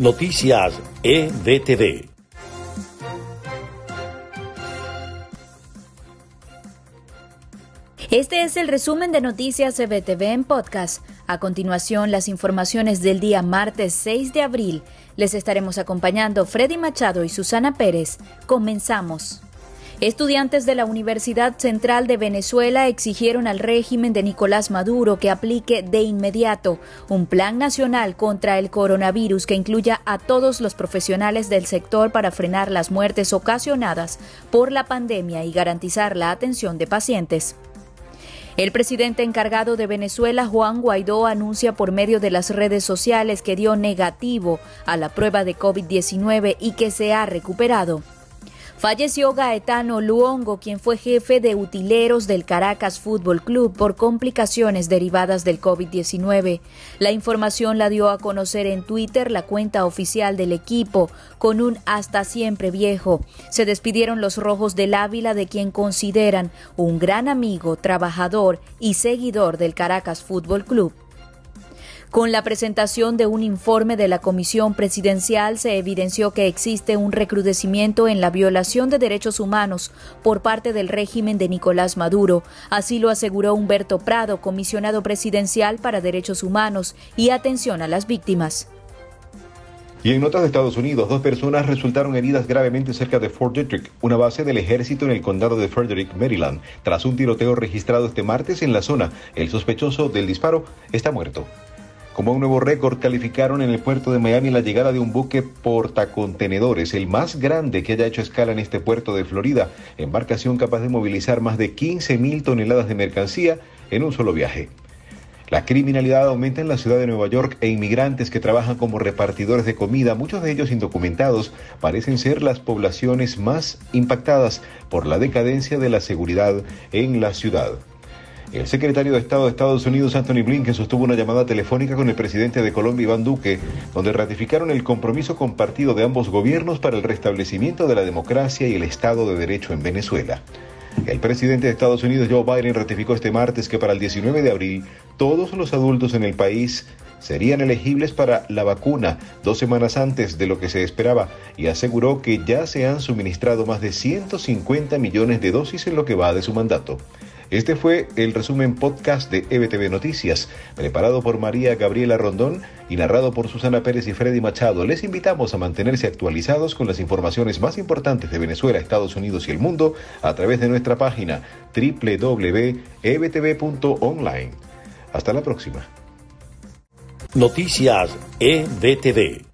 Noticias EBTV. Este es el resumen de Noticias EBTV en podcast. A continuación, las informaciones del día martes 6 de abril. Les estaremos acompañando Freddy Machado y Susana Pérez. Comenzamos. Estudiantes de la Universidad Central de Venezuela exigieron al régimen de Nicolás Maduro que aplique de inmediato un plan nacional contra el coronavirus que incluya a todos los profesionales del sector para frenar las muertes ocasionadas por la pandemia y garantizar la atención de pacientes. El presidente encargado de Venezuela, Juan Guaidó, anuncia por medio de las redes sociales que dio negativo a la prueba de COVID-19 y que se ha recuperado. Falleció Gaetano Luongo, quien fue jefe de utileros del Caracas Fútbol Club por complicaciones derivadas del COVID-19. La información la dio a conocer en Twitter la cuenta oficial del equipo, con un hasta siempre viejo. Se despidieron los rojos del Ávila de quien consideran un gran amigo, trabajador y seguidor del Caracas Fútbol Club. Con la presentación de un informe de la Comisión Presidencial se evidenció que existe un recrudecimiento en la violación de derechos humanos por parte del régimen de Nicolás Maduro. Así lo aseguró Humberto Prado, comisionado presidencial para derechos humanos y atención a las víctimas. Y en notas de Estados Unidos, dos personas resultaron heridas gravemente cerca de Fort Detrick, una base del ejército en el condado de Frederick, Maryland. Tras un tiroteo registrado este martes en la zona, el sospechoso del disparo está muerto. Como un nuevo récord calificaron en el puerto de Miami la llegada de un buque portacontenedores, el más grande que haya hecho escala en este puerto de Florida, embarcación capaz de movilizar más de 15 mil toneladas de mercancía en un solo viaje. La criminalidad aumenta en la ciudad de Nueva York e inmigrantes que trabajan como repartidores de comida, muchos de ellos indocumentados, parecen ser las poblaciones más impactadas por la decadencia de la seguridad en la ciudad. El secretario de Estado de Estados Unidos, Anthony Blinken, sostuvo una llamada telefónica con el presidente de Colombia, Iván Duque, donde ratificaron el compromiso compartido de ambos gobiernos para el restablecimiento de la democracia y el Estado de Derecho en Venezuela. El presidente de Estados Unidos, Joe Biden, ratificó este martes que para el 19 de abril todos los adultos en el país serían elegibles para la vacuna dos semanas antes de lo que se esperaba y aseguró que ya se han suministrado más de 150 millones de dosis en lo que va de su mandato. Este fue el resumen podcast de EBTV Noticias, preparado por María Gabriela Rondón y narrado por Susana Pérez y Freddy Machado. Les invitamos a mantenerse actualizados con las informaciones más importantes de Venezuela, Estados Unidos y el mundo a través de nuestra página www.ebtv.online. Hasta la próxima. Noticias EBTV.